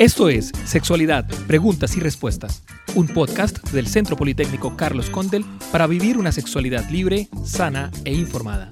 Esto es Sexualidad, Preguntas y Respuestas, un podcast del Centro Politécnico Carlos Condel para vivir una sexualidad libre, sana e informada.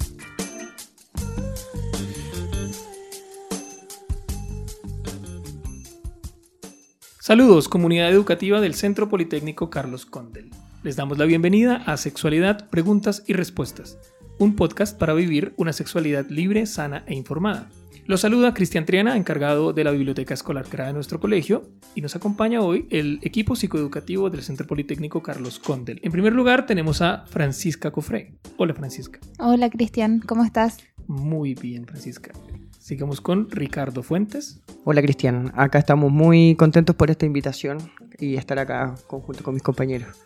Saludos, comunidad educativa del Centro Politécnico Carlos Condel. Les damos la bienvenida a Sexualidad, Preguntas y Respuestas, un podcast para vivir una sexualidad libre, sana e informada. Los saluda Cristian Triana, encargado de la biblioteca escolar creada de nuestro colegio, y nos acompaña hoy el equipo psicoeducativo del Centro Politécnico Carlos Condel. En primer lugar tenemos a Francisca Cofré. Hola Francisca. Hola Cristian, ¿cómo estás? Muy bien Francisca. Sigamos con Ricardo Fuentes. Hola Cristian, acá estamos muy contentos por esta invitación y estar acá conjunto con mis compañeros.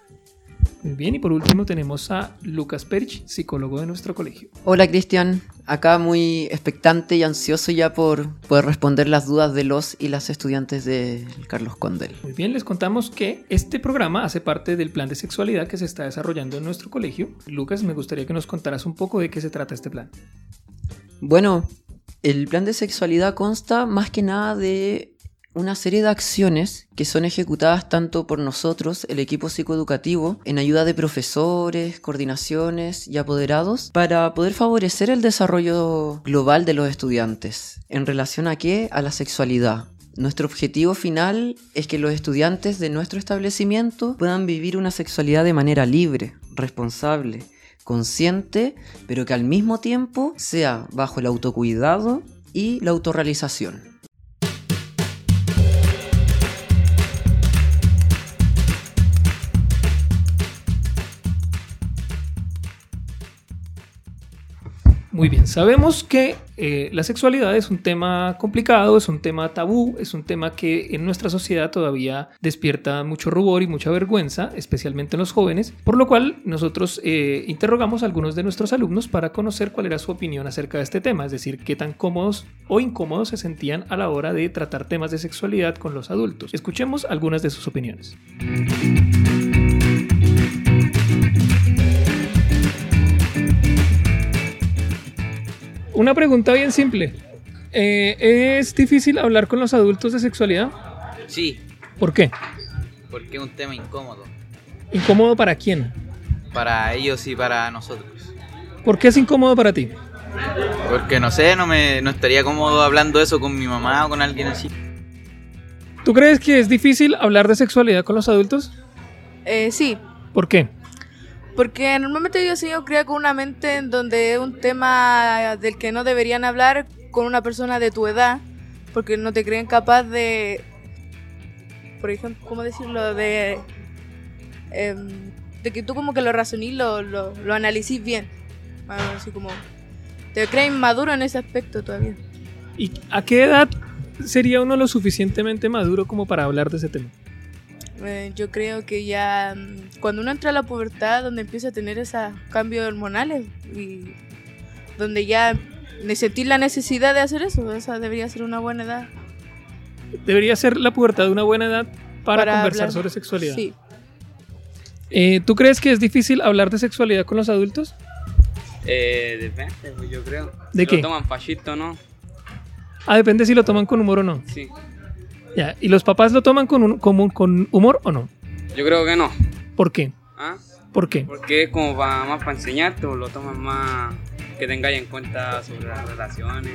Muy bien, y por último tenemos a Lucas Perch, psicólogo de nuestro colegio. Hola Cristian, acá muy expectante y ansioso ya por poder responder las dudas de los y las estudiantes de Carlos Condel. Muy bien, les contamos que este programa hace parte del plan de sexualidad que se está desarrollando en nuestro colegio. Lucas, me gustaría que nos contaras un poco de qué se trata este plan. Bueno, el plan de sexualidad consta más que nada de una serie de acciones que son ejecutadas tanto por nosotros, el equipo psicoeducativo, en ayuda de profesores, coordinaciones y apoderados, para poder favorecer el desarrollo global de los estudiantes. ¿En relación a qué? A la sexualidad. Nuestro objetivo final es que los estudiantes de nuestro establecimiento puedan vivir una sexualidad de manera libre, responsable, consciente, pero que al mismo tiempo sea bajo el autocuidado y la autorrealización. Muy bien, sabemos que eh, la sexualidad es un tema complicado, es un tema tabú, es un tema que en nuestra sociedad todavía despierta mucho rubor y mucha vergüenza, especialmente en los jóvenes, por lo cual nosotros eh, interrogamos a algunos de nuestros alumnos para conocer cuál era su opinión acerca de este tema, es decir, qué tan cómodos o incómodos se sentían a la hora de tratar temas de sexualidad con los adultos. Escuchemos algunas de sus opiniones. Una pregunta bien simple. Eh, ¿Es difícil hablar con los adultos de sexualidad? Sí, ¿Por qué? porque es un tema incómodo ¿Incómodo para quién? para ellos y para nosotros. ¿Por qué es incómodo para ti? Porque no sé, no me no estaría cómodo hablando eso con mi mamá o con alguien así. ¿Tú crees que es difícil hablar de sexualidad con los adultos? Eh, sí, ¿Por qué? Porque normalmente yo he sido criada con una mente en donde es un tema del que no deberían hablar con una persona de tu edad, porque no te creen capaz de, por ejemplo, ¿cómo decirlo? De, em, de que tú como que lo razonís, lo, lo, lo analicís bien. Así como, te creen maduro en ese aspecto todavía. ¿Y a qué edad sería uno lo suficientemente maduro como para hablar de ese tema? Eh, yo creo que ya mm, cuando uno entra a la pubertad, donde empieza a tener esos cambios hormonales y donde ya sentir la necesidad de hacer eso, esa debería ser una buena edad Debería ser la pubertad una buena edad para, conversar hablar. sobre sexualidad. Sí, Eh, ¿Tú crees que es difícil hablar de sexualidad con los adultos? Eh, depende, pues, yo creo. ¿De Si qué? Lo toman fascista o no. Ah, depende si lo toman con humor o no. Sí. Ya. ¿Y los papás lo toman con, un- como- con humor o no? Yo creo que no. ¿Por qué? ¿Ah? ¿Por qué? Porque es como pa- más para enseñarte o lo toman más que tengáis en cuenta sobre las relaciones.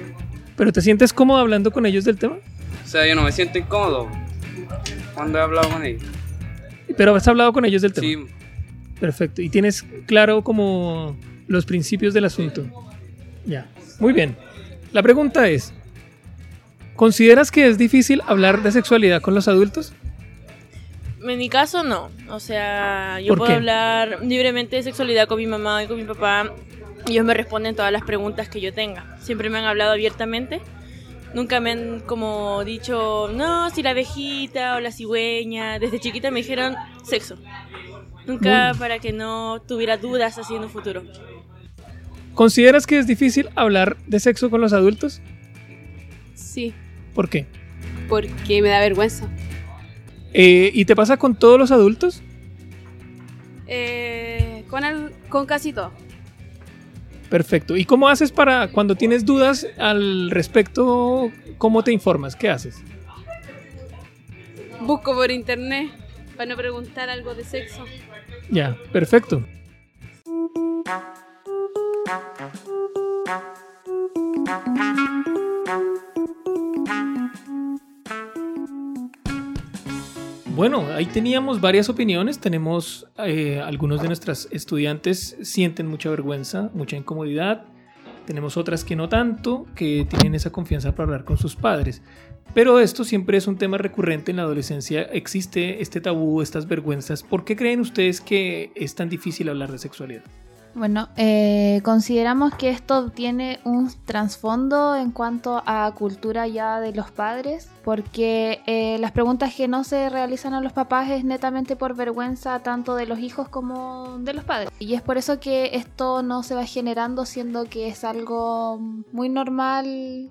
¿Pero te sientes cómodo hablando con ellos del tema? O sea, yo no me siento incómodo cuando he hablado con ellos. Pero has hablado con ellos del tema. Sí, Perfecto. Y tienes claro como los principios del asunto. Ya. Muy bien. La pregunta es, ¿consideras que es difícil hablar de sexualidad con los adultos? En mi caso no, o sea, yo ¿Por puedo qué? hablar libremente de sexualidad con mi mamá y con mi papá y ellos me responden todas las preguntas que yo tenga. Siempre me han hablado abiertamente, nunca me han como dicho, no, si la abejita o la cigüeña, desde chiquita me dijeron sexo. Nunca Muy- para que no tuviera dudas así en un futuro. ¿Consideras que es difícil hablar de sexo con los adultos? Sí, ¿Por qué? porque me da vergüenza. Eh, ¿Y te pasa con todos los adultos? Eh, con, el, con casi todo. Perfecto. ¿Y cómo haces para cuando tienes dudas al respecto? ¿Cómo te informas? ¿Qué haces? Busco por internet para no preguntar algo de sexo. Ya, perfecto. Bueno, ahí teníamos varias opiniones. Tenemos eh, algunos de nuestras estudiantes sienten mucha vergüenza, mucha incomodidad. Tenemos otras que no tanto, que tienen esa confianza para hablar con sus padres. Pero esto siempre es un tema recurrente en la adolescencia. Existe este tabú, estas vergüenzas. ¿Por qué creen ustedes que es tan difícil hablar de sexualidad? Bueno, eh, consideramos que esto tiene un trasfondo en cuanto a cultura ya de los padres, porque eh, las preguntas que no se realizan a los papás es netamente por vergüenza tanto de los hijos como de los padres. Y es por eso que esto no se va generando, siendo que es algo muy normal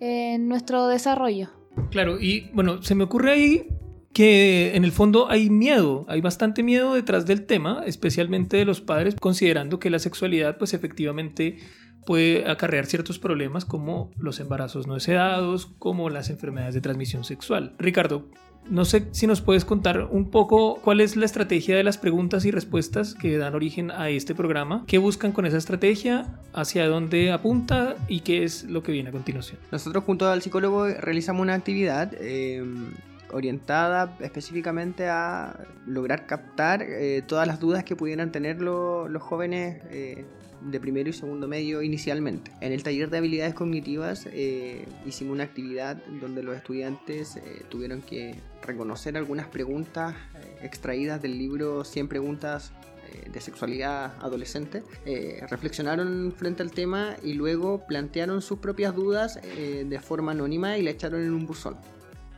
en nuestro desarrollo. Claro, y bueno, se me ocurre ahí que en el fondo hay miedo, hay bastante miedo detrás del tema, especialmente de los padres, considerando que la sexualidad pues efectivamente puede acarrear ciertos problemas como los embarazos no deseados, como las enfermedades de transmisión sexual. Ricardo, no sé si nos puedes contar un poco cuál es la estrategia de las preguntas y respuestas que dan origen a este programa, qué buscan con esa estrategia, hacia dónde apunta y qué es lo que viene a continuación. Nosotros junto al psicólogo realizamos una actividad eh, orientada específicamente a lograr captar eh, todas las dudas que pudieran tener lo- los jóvenes eh, de primero y segundo medio inicialmente. En el taller de habilidades cognitivas eh, hicimos una actividad donde los estudiantes eh, tuvieron que reconocer algunas preguntas eh, extraídas del libro 100 preguntas eh, de sexualidad adolescente, eh, reflexionaron frente al tema y luego plantearon sus propias dudas eh, de forma anónima y la echaron en un buzón.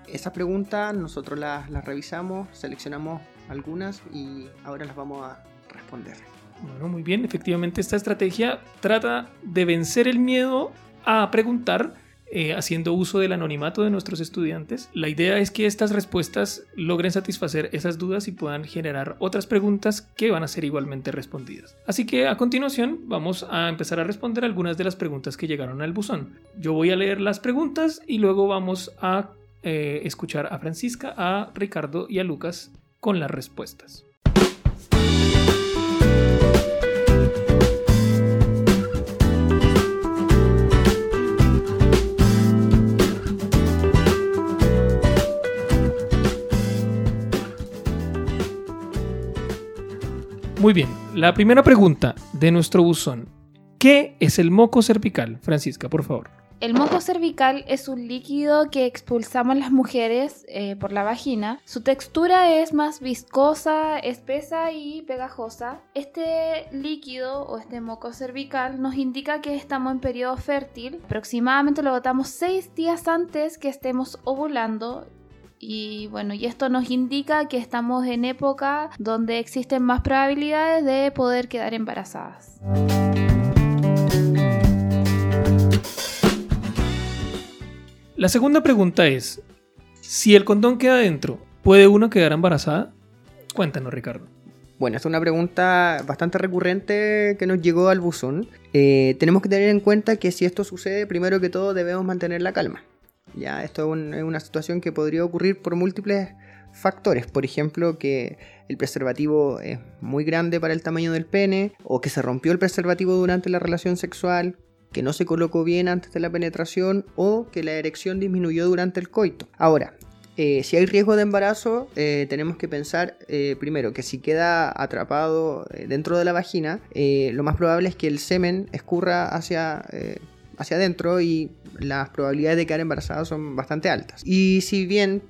Esas preguntas nosotros las, las revisamos, seleccionamos algunas y ahora las vamos a responder. Bueno, muy bien, efectivamente esta estrategia trata de vencer el miedo a preguntar eh, haciendo uso del anonimato de nuestros estudiantes. La idea es que estas respuestas logren satisfacer esas dudas y puedan generar otras preguntas que van a ser igualmente respondidas. Así que a continuación vamos a empezar a responder algunas de las preguntas que llegaron al buzón. Yo voy a leer las preguntas y luego vamos a eh, escuchar a Francisca, a Ricardo y a Lucas con las respuestas. Muy bien, la primera pregunta de nuestro buzón. ¿Qué es el moco cervical? Francisca, por favor. El moco cervical es un líquido que expulsamos las mujeres eh, por la vagina. Su textura es más viscosa, espesa y pegajosa. Este líquido o este moco cervical nos indica que estamos en periodo fértil. Aproximadamente lo botamos 6 días antes que estemos ovulando. Y bueno, y esto nos indica que estamos en época donde existen más probabilidades de poder quedar embarazadas. La segunda pregunta es, si el condón queda dentro, ¿puede uno quedar embarazada? Cuéntanos, Ricardo. Bueno, es una pregunta bastante recurrente que nos llegó al buzón. Eh, tenemos que tener en cuenta que si esto sucede, primero que todo debemos mantener la calma. Ya, esto es una situación que podría ocurrir por múltiples factores. Por ejemplo, que el preservativo es muy grande para el tamaño del pene, o que se rompió el preservativo durante la relación sexual, que no se colocó bien antes de la penetración, o que la erección disminuyó durante el coito. Ahora, eh, si hay riesgo de embarazo, eh, tenemos que pensar eh, primero que si queda atrapado dentro de la vagina, lo más probable es que el semen escurra hacia, hacia adentro y las probabilidades de quedar embarazada son bastante altas. Y si bien,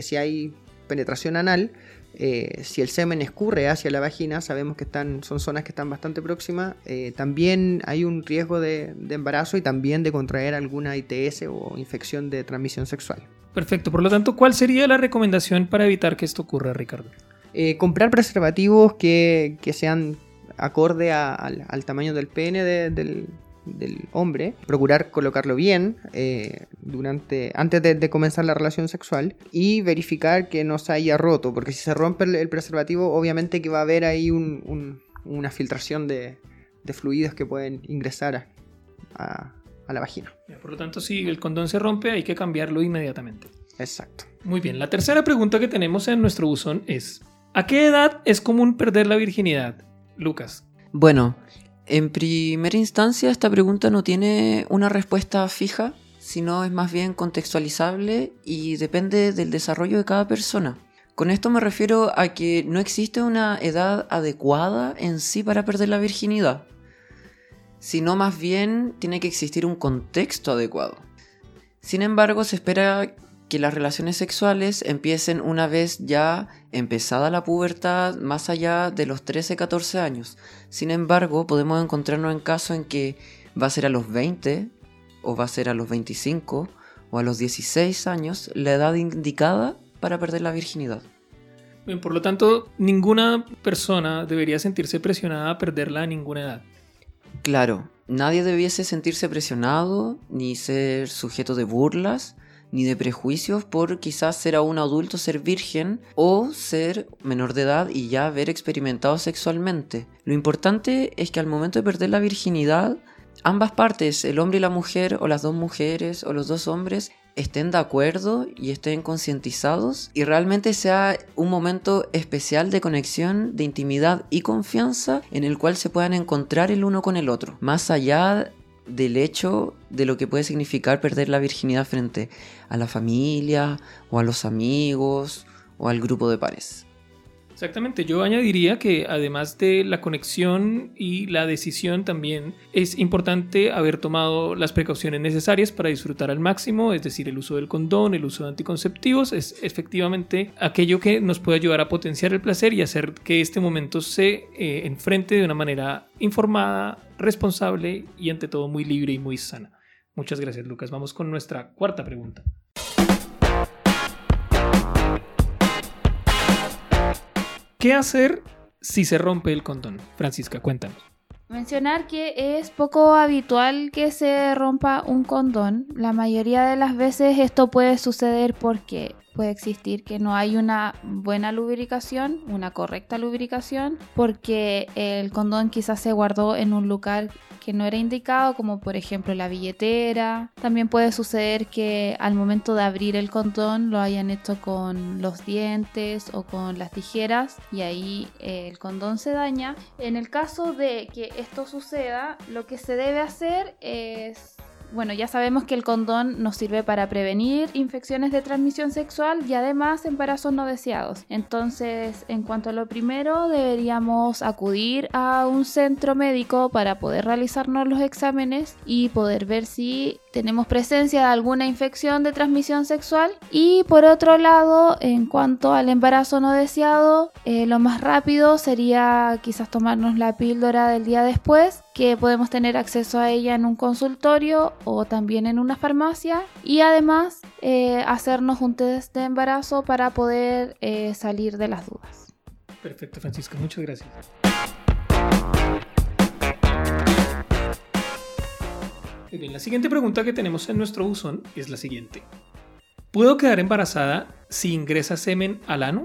si hay penetración anal, eh, si el semen escurre hacia la vagina, sabemos que están, son zonas que están bastante próximas, eh, también hay un riesgo de, de embarazo y también de contraer alguna ITS o infección de transmisión sexual. Perfecto, por lo tanto, ¿cuál sería la recomendación para evitar que esto ocurra, Ricardo? Eh, comprar preservativos que, que sean acorde a- al, al tamaño del pene de- del, del hombre. Procurar colocarlo bien eh, durante, antes de, de comenzar la relación sexual. Y verificar que no se haya roto. Porque si se rompe el, el preservativo, obviamente que va a haber ahí un- un- una filtración de, de fluidos que pueden ingresar a- a- a la vagina. Por lo tanto, si el condón se rompe, hay que cambiarlo inmediatamente. Exacto. Muy bien, la tercera pregunta que tenemos en nuestro buzón es, ¿a qué edad es común perder la virginidad? Lucas. Bueno, en primera instancia esta pregunta no tiene una respuesta fija, sino es más bien contextualizable y depende del desarrollo de cada persona. Con esto me refiero a que no existe una edad adecuada en sí para perder la virginidad, sino más bien tiene que existir un contexto adecuado. Sin embargo, se espera que las relaciones sexuales empiecen una vez ya empezada la pubertad más allá de los 13-14 años. Sin embargo, podemos encontrarnos en casos en que va a ser a los 20 o va a ser a los 25 o a los 16 años la edad indicada para perder la virginidad. Bien, por lo tanto, ninguna persona debería sentirse presionada a perderla a ninguna edad. Claro, nadie debiese sentirse presionado ni ser sujeto de burlas ni de prejuicios por quizás ser aún adulto, ser virgen o ser menor de edad y ya haber experimentado sexualmente. Lo importante es que al momento de perder la virginidad, ambas partes, el hombre y la mujer o las dos mujeres o los dos hombres, estén de acuerdo y estén concientizados y realmente sea un momento especial de conexión, de intimidad y confianza en el cual se puedan encontrar el uno con el otro, más allá del hecho de lo que puede significar perder la virginidad frente a la familia o a los amigos o al grupo de pares. Exactamente, yo añadiría que además de la conexión y la decisión también es importante haber tomado las precauciones necesarias para disfrutar al máximo, es decir, el uso del condón, el uso de anticonceptivos, es efectivamente aquello que nos puede ayudar a potenciar el placer y hacer que este momento se eh, enfrente de una manera informada, responsable y ante todo muy libre y muy sana. Muchas gracias Lucas. Vamos con nuestra cuarta pregunta. ¿Qué hacer si se rompe el condón? Francisca, cuéntanos. Mencionar que es poco habitual que se rompa un condón. La mayoría de las veces esto puede suceder porque puede existir que no hay una buena lubricación, una correcta lubricación, porque el condón quizás se guardó en un lugar que no era indicado, como por ejemplo la billetera. También puede suceder que al momento de abrir el condón lo hayan hecho con los dientes o con las tijeras y ahí eh, el condón se daña. En el caso de que esto suceda, lo que se debe hacer es bueno, ya sabemos que el condón nos sirve para prevenir infecciones de transmisión sexual y además embarazos no deseados. Entonces, en cuanto a lo primero, deberíamos acudir a un centro médico para poder realizarnos los exámenes y poder ver si tenemos presencia de alguna infección de transmisión sexual. Y por otro lado, en cuanto al embarazo no deseado, eh, lo más rápido sería quizás tomarnos la píldora del día después, que podemos tener acceso a ella en un consultorio o también en una farmacia. Y además eh, hacernos un test de embarazo para poder eh, salir de las dudas. Perfecto, Francisca, muchas gracias. bien, la siguiente pregunta que tenemos en nuestro buzón es la siguiente. ¿Puedo quedar embarazada si ingresa semen al ano?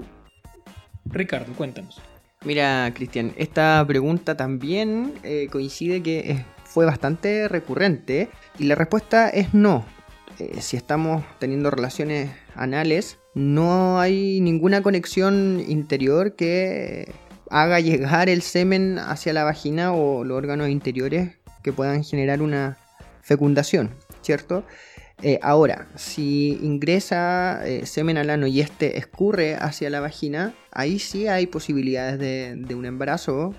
Ricardo, cuéntanos. Mira, Cristian, esta pregunta también eh, coincide que fue bastante recurrente y la respuesta es no. Eh, si estamos teniendo relaciones anales, no hay ninguna conexión interior que haga llegar el semen hacia la vagina o los órganos interiores que puedan generar una fecundación, ¿cierto? Eh, ahora, si ingresa eh, semen al ano y este escurre hacia la vagina, ahí sí hay posibilidades de, un embarazo,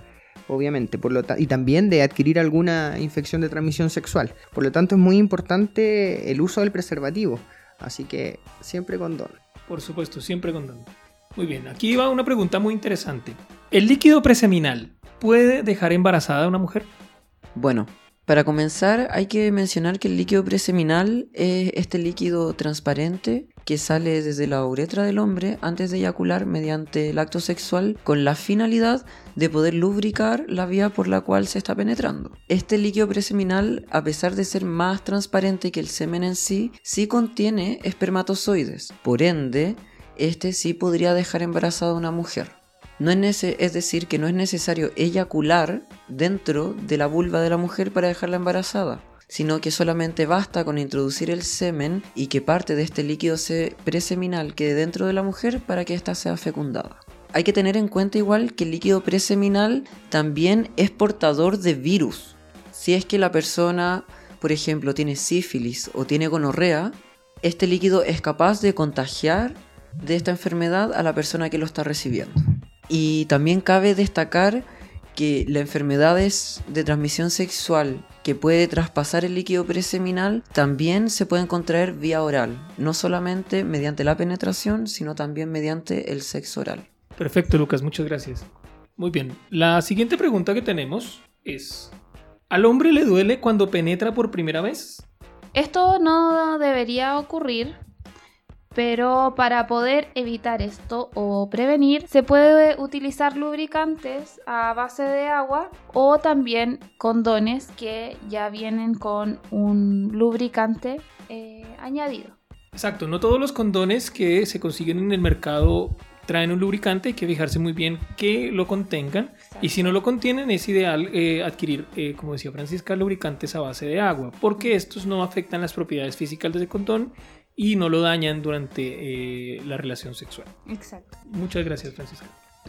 obviamente, por lo y también de adquirir alguna infección de transmisión sexual. Por lo tanto, es muy importante el uso del preservativo, así que siempre con don. Por supuesto, siempre con don. Muy bien, aquí va una pregunta muy interesante. ¿El líquido preseminal puede dejar embarazada a una mujer? Bueno, para comenzar, hay que mencionar que el líquido preseminal es este líquido transparente que sale desde la uretra del hombre antes de eyacular mediante el acto sexual con la finalidad de poder lubricar la vía por la cual se está penetrando. Este líquido preseminal, a pesar de ser más transparente que el semen en sí, sí contiene espermatozoides. Por ende, este sí podría dejar embarazada a una mujer. No es, es decir, que no es necesario eyacular dentro de la vulva de la mujer para dejarla embarazada, sino que solamente basta con introducir el semen y que parte de este líquido se- preseminal quede dentro de la mujer para que ésta sea fecundada. Hay que tener en cuenta igual que el líquido preseminal también es portador de virus. Si es que la persona, por ejemplo, tiene sífilis o tiene gonorrea, este líquido es capaz de contagiar de esta enfermedad a la persona que lo está recibiendo. Y también cabe destacar que las enfermedades de transmisión sexual que puede traspasar el líquido preseminal también se pueden contraer vía oral, no solamente mediante la penetración, sino también mediante el sexo oral. Perfecto, Lucas, muchas gracias. Muy bien, la siguiente pregunta que tenemos es, ¿al hombre le duele cuando penetra por primera vez? Esto no debería ocurrir, pero para poder evitar esto o prevenir, se puede utilizar lubricantes a base de agua o también condones que ya vienen con un lubricante eh, añadido. Exacto, no todos los condones que se consiguen en el mercado traen un lubricante, hay que fijarse muy bien que lo contengan y si no lo contienen es ideal eh, adquirir, eh, como decía Francisca, lubricantes a base de agua, porque estos no afectan las propiedades físicas del condón y no lo dañan durante eh, la relación sexual. Exacto. Muchas gracias, Francisca.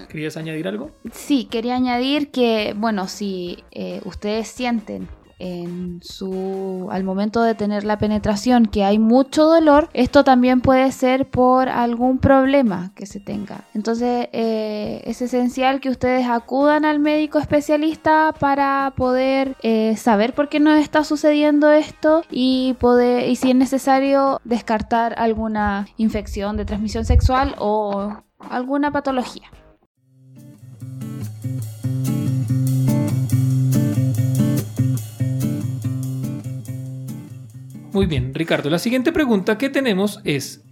¿Querías añadir algo? Sí, quería añadir que, bueno, si eh, ustedes sienten en su al momento de tener la penetración que hay mucho dolor, esto también puede ser por algún problema que se tenga. Entonces eh, es esencial que ustedes acudan al médico especialista para poder eh, saber por qué no está sucediendo esto y poder y si es necesario descartar alguna infección de transmisión sexual o alguna patología. Muy bien, Ricardo. La siguiente pregunta que tenemos es,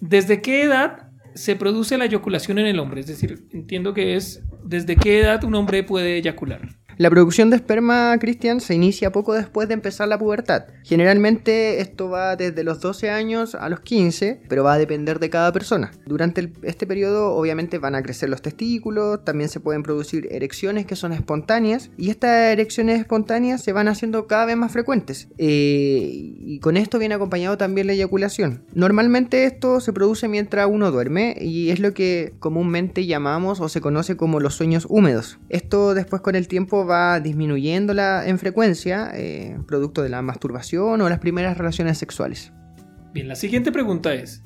¿desde qué edad se produce la eyaculación en el hombre? Es decir, entiendo que es, ¿desde qué edad un hombre puede eyacular? La producción de esperma, Cristian, se inicia poco después de empezar la pubertad. Generalmente esto va desde los 12 años a los 15, pero va a depender de cada persona. Durante este periodo obviamente van a crecer los testículos, también se pueden producir erecciones que son espontáneas y estas erecciones espontáneas se van haciendo cada vez más frecuentes. Eh, y con esto viene acompañado también la eyaculación. Normalmente esto se produce mientras uno duerme y es lo que comúnmente llamamos o se conoce como los sueños húmedos. Esto después con el tiempo va disminuyendo la, en frecuencia, eh, producto de la masturbación o las primeras relaciones sexuales. Bien, la siguiente pregunta es,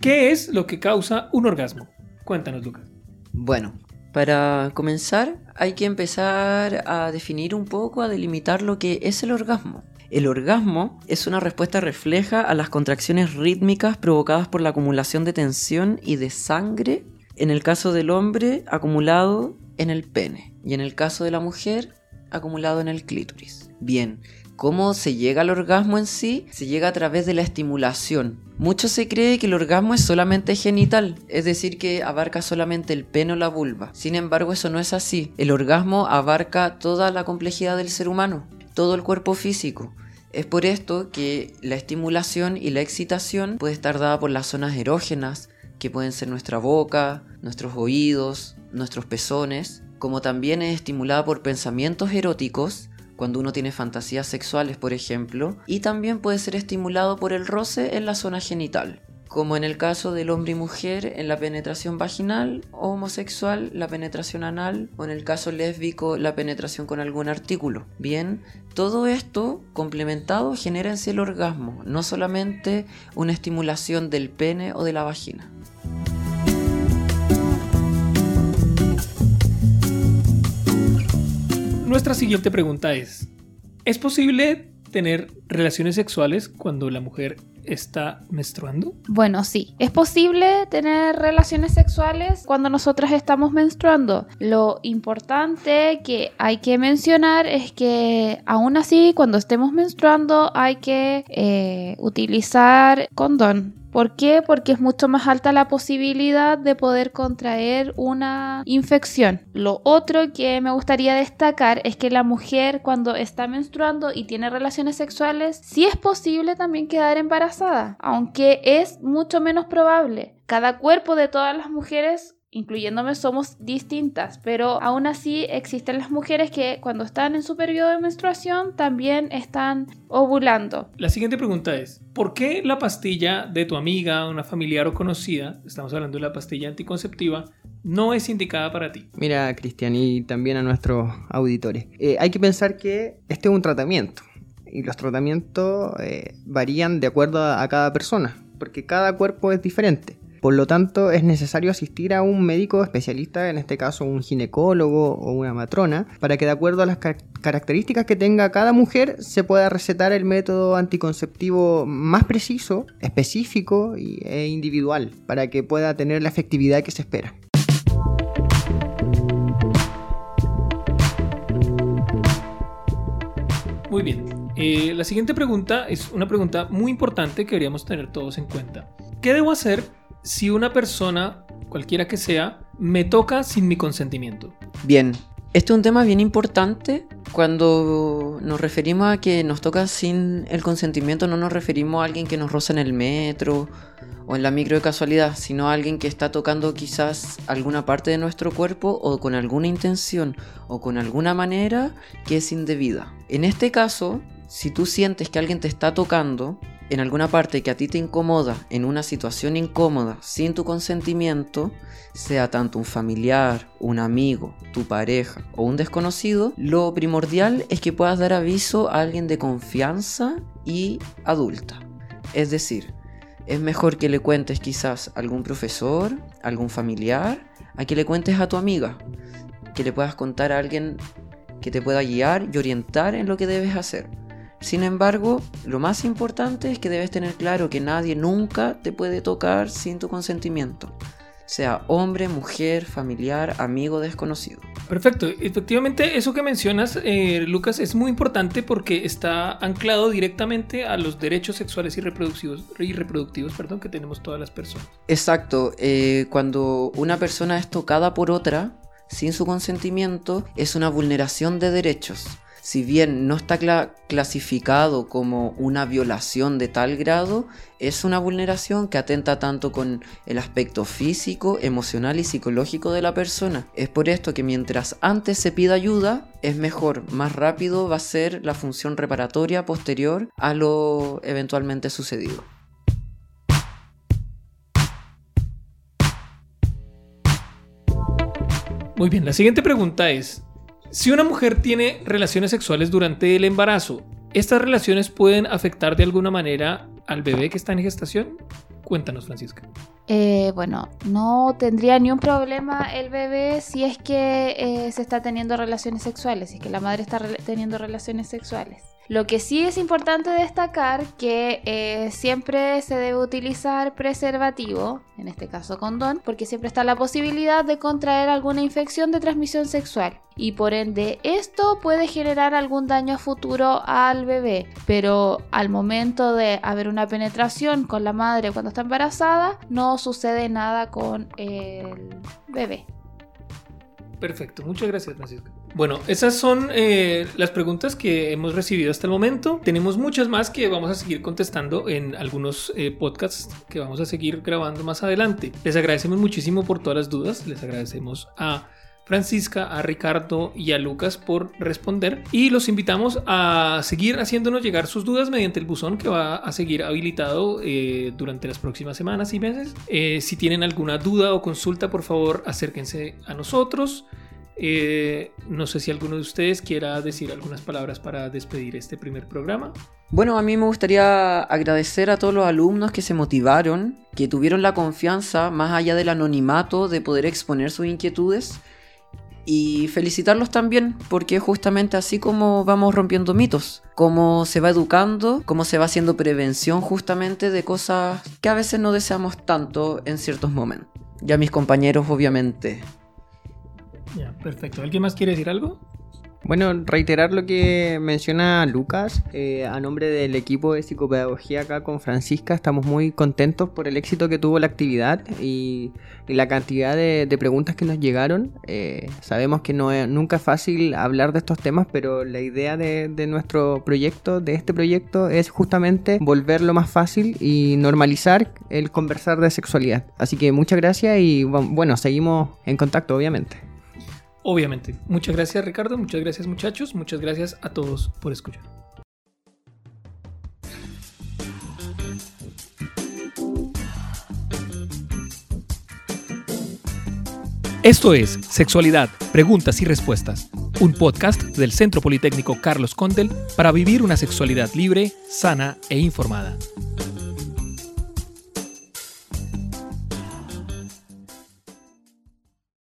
¿qué es lo que causa un orgasmo? Cuéntanos, Lucas. Bueno, para comenzar hay que empezar a definir un poco, a delimitar lo que es el orgasmo. El orgasmo es una respuesta refleja a las contracciones rítmicas provocadas por la acumulación de tensión y de sangre, en el caso del hombre acumulado en el pene y en el caso de la mujer acumulado en el clítoris. Bien, ¿cómo se llega al orgasmo en sí? Se llega a través de la estimulación. Mucho se cree que el orgasmo es solamente genital, es decir, que abarca solamente el pene o la vulva. Sin embargo, eso no es así. El orgasmo abarca toda la complejidad del ser humano, todo el cuerpo físico. Es por esto que la estimulación y la excitación puede estar dada por las zonas erógenas, que pueden ser nuestra boca, nuestros oídos, nuestros pezones, como también es estimulada por pensamientos eróticos, cuando uno tiene fantasías sexuales, por ejemplo, y también puede ser estimulado por el roce en la zona genital, como en el caso del hombre y mujer en la penetración vaginal o homosexual, la penetración anal, o en el caso lésbico, la penetración con algún artículo. Bien, todo esto complementado genera en sí el orgasmo, no solamente una estimulación del pene o de la vagina. Nuestra siguiente pregunta es, ¿es posible tener relaciones sexuales cuando la mujer está menstruando? Bueno, sí, es posible tener relaciones sexuales cuando nosotras estamos menstruando. Lo importante que hay que mencionar es que aún así cuando estemos menstruando hay que eh, utilizar condón. ¿Por qué? Porque es mucho más alta la posibilidad de poder contraer una infección. Lo otro que me gustaría destacar es que la mujer cuando está menstruando y tiene relaciones sexuales, sí es posible también quedar embarazada, aunque es mucho menos probable. Cada cuerpo de todas las mujeres incluyéndome, somos distintas, pero aún así existen las mujeres que cuando están en su periodo de menstruación también están ovulando. La siguiente pregunta es, ¿por qué la pastilla de tu amiga, una familiar o conocida, estamos hablando de la pastilla anticonceptiva, no es indicada para ti? Mira, Cristian, y también a nuestros auditores. Eh, hay que pensar que este es un tratamiento y los tratamientos eh, varían de acuerdo a, a cada persona, porque cada cuerpo es diferente. Por lo tanto, es necesario asistir a un médico especialista, en este caso un ginecólogo o una matrona, para que de acuerdo a las car- características que tenga cada mujer se pueda recetar el método anticonceptivo más preciso, específico e individual, para que pueda tener la efectividad que se espera. Muy bien. Eh, la siguiente pregunta es una pregunta muy importante que deberíamos tener todos en cuenta. ¿Qué debo hacer si una persona, cualquiera que sea, me toca sin mi consentimiento? Bien, este es un tema bien importante. Cuando nos referimos a que nos toca sin el consentimiento, no nos referimos a alguien que nos roza en el metro o en la micro de casualidad, sino a alguien que está tocando quizás alguna parte de nuestro cuerpo o con alguna intención o con alguna manera que es indebida. En este caso, si tú sientes que alguien te está tocando en alguna parte que a ti te incomoda, en una situación incómoda, sin tu consentimiento, sea tanto un familiar, un amigo, tu pareja o un desconocido, lo primordial es que puedas dar aviso a alguien de confianza y adulta. Es decir, es mejor que le cuentes quizás a algún profesor, a algún familiar, a que le cuentes a tu amiga, que le puedas contar a alguien que te pueda guiar y orientar en lo que debes hacer. Sin embargo, lo más importante es que debes tener claro que nadie nunca te puede tocar sin tu consentimiento, sea hombre, mujer, familiar, amigo, desconocido. Perfecto. Efectivamente, eso que mencionas, eh, Lucas, es muy importante porque está anclado directamente a los derechos sexuales y reproductivos, y reproductivos perdón, que tenemos todas las personas. Exacto, eh, cuando una persona es tocada por otra sin su consentimiento, es una vulneración de derechos. Si bien no está cla- clasificado como una violación de tal grado, es una vulneración que atenta tanto con el aspecto físico, emocional y psicológico de la persona. Es por esto que mientras antes se pida ayuda, es mejor, más rápido va a ser la función reparatoria posterior a lo eventualmente sucedido. Muy bien, la siguiente pregunta es, si una mujer tiene relaciones sexuales durante el embarazo, ¿estas relaciones pueden afectar de alguna manera al bebé que está en gestación? Cuéntanos, Francisca. Eh, bueno, no tendría ni un problema el bebé si es que eh, se está teniendo relaciones sexuales, si es que la madre está teniendo relaciones sexuales. Lo que sí es importante destacar que eh, siempre se debe utilizar preservativo, en este caso condón, porque siempre está la posibilidad de contraer alguna infección de transmisión sexual y por ende esto puede generar algún daño futuro al bebé, pero al momento de haber una penetración con la madre cuando está embarazada no sucede nada con el bebé. Perfecto, muchas gracias, Francisca. Bueno, esas son eh, las preguntas que hemos recibido hasta el momento. Tenemos muchas más que vamos a seguir contestando en algunos eh, podcasts que vamos a seguir grabando más adelante. Les agradecemos muchísimo por todas las dudas. Les agradecemos a Francisca, a Ricardo y a Lucas por responder. Y los invitamos a seguir haciéndonos llegar sus dudas mediante el buzón que va a seguir habilitado eh, durante las próximas semanas y meses. Eh, si tienen alguna duda o consulta, por favor, acérquense a nosotros. Eh, no sé si alguno de ustedes quiera decir algunas palabras para despedir este primer programa. Bueno, a mí me gustaría agradecer a todos los alumnos que se motivaron, que tuvieron la confianza, más allá del anonimato, de poder exponer sus inquietudes. Y felicitarlos también, porque justamente así como vamos rompiendo mitos, cómo se va educando, cómo se va haciendo prevención justamente de cosas que a veces no deseamos tanto en ciertos momentos. Y a mis compañeros, obviamente. Ya, perfecto. ¿Alguien más quiere decir algo? Bueno, reiterar lo que menciona Lucas, eh, a nombre del equipo de psicopedagogía acá con Francisca, estamos muy contentos por el éxito que tuvo la actividad y, la cantidad de, preguntas que nos llegaron. Eh, sabemos que no es, nunca fácil hablar de estos temas, pero la idea de, de nuestro proyecto, de este proyecto, es justamente volverlo más fácil y normalizar el conversar de sexualidad. Así que muchas gracias y bueno, seguimos en contacto, obviamente. Obviamente. Muchas gracias Ricardo, muchas gracias muchachos, muchas gracias a todos por escuchar. Esto es Sexualidad, Preguntas y Respuestas, un podcast del Centro Politécnico Carlos Condel para vivir una sexualidad libre, sana e informada.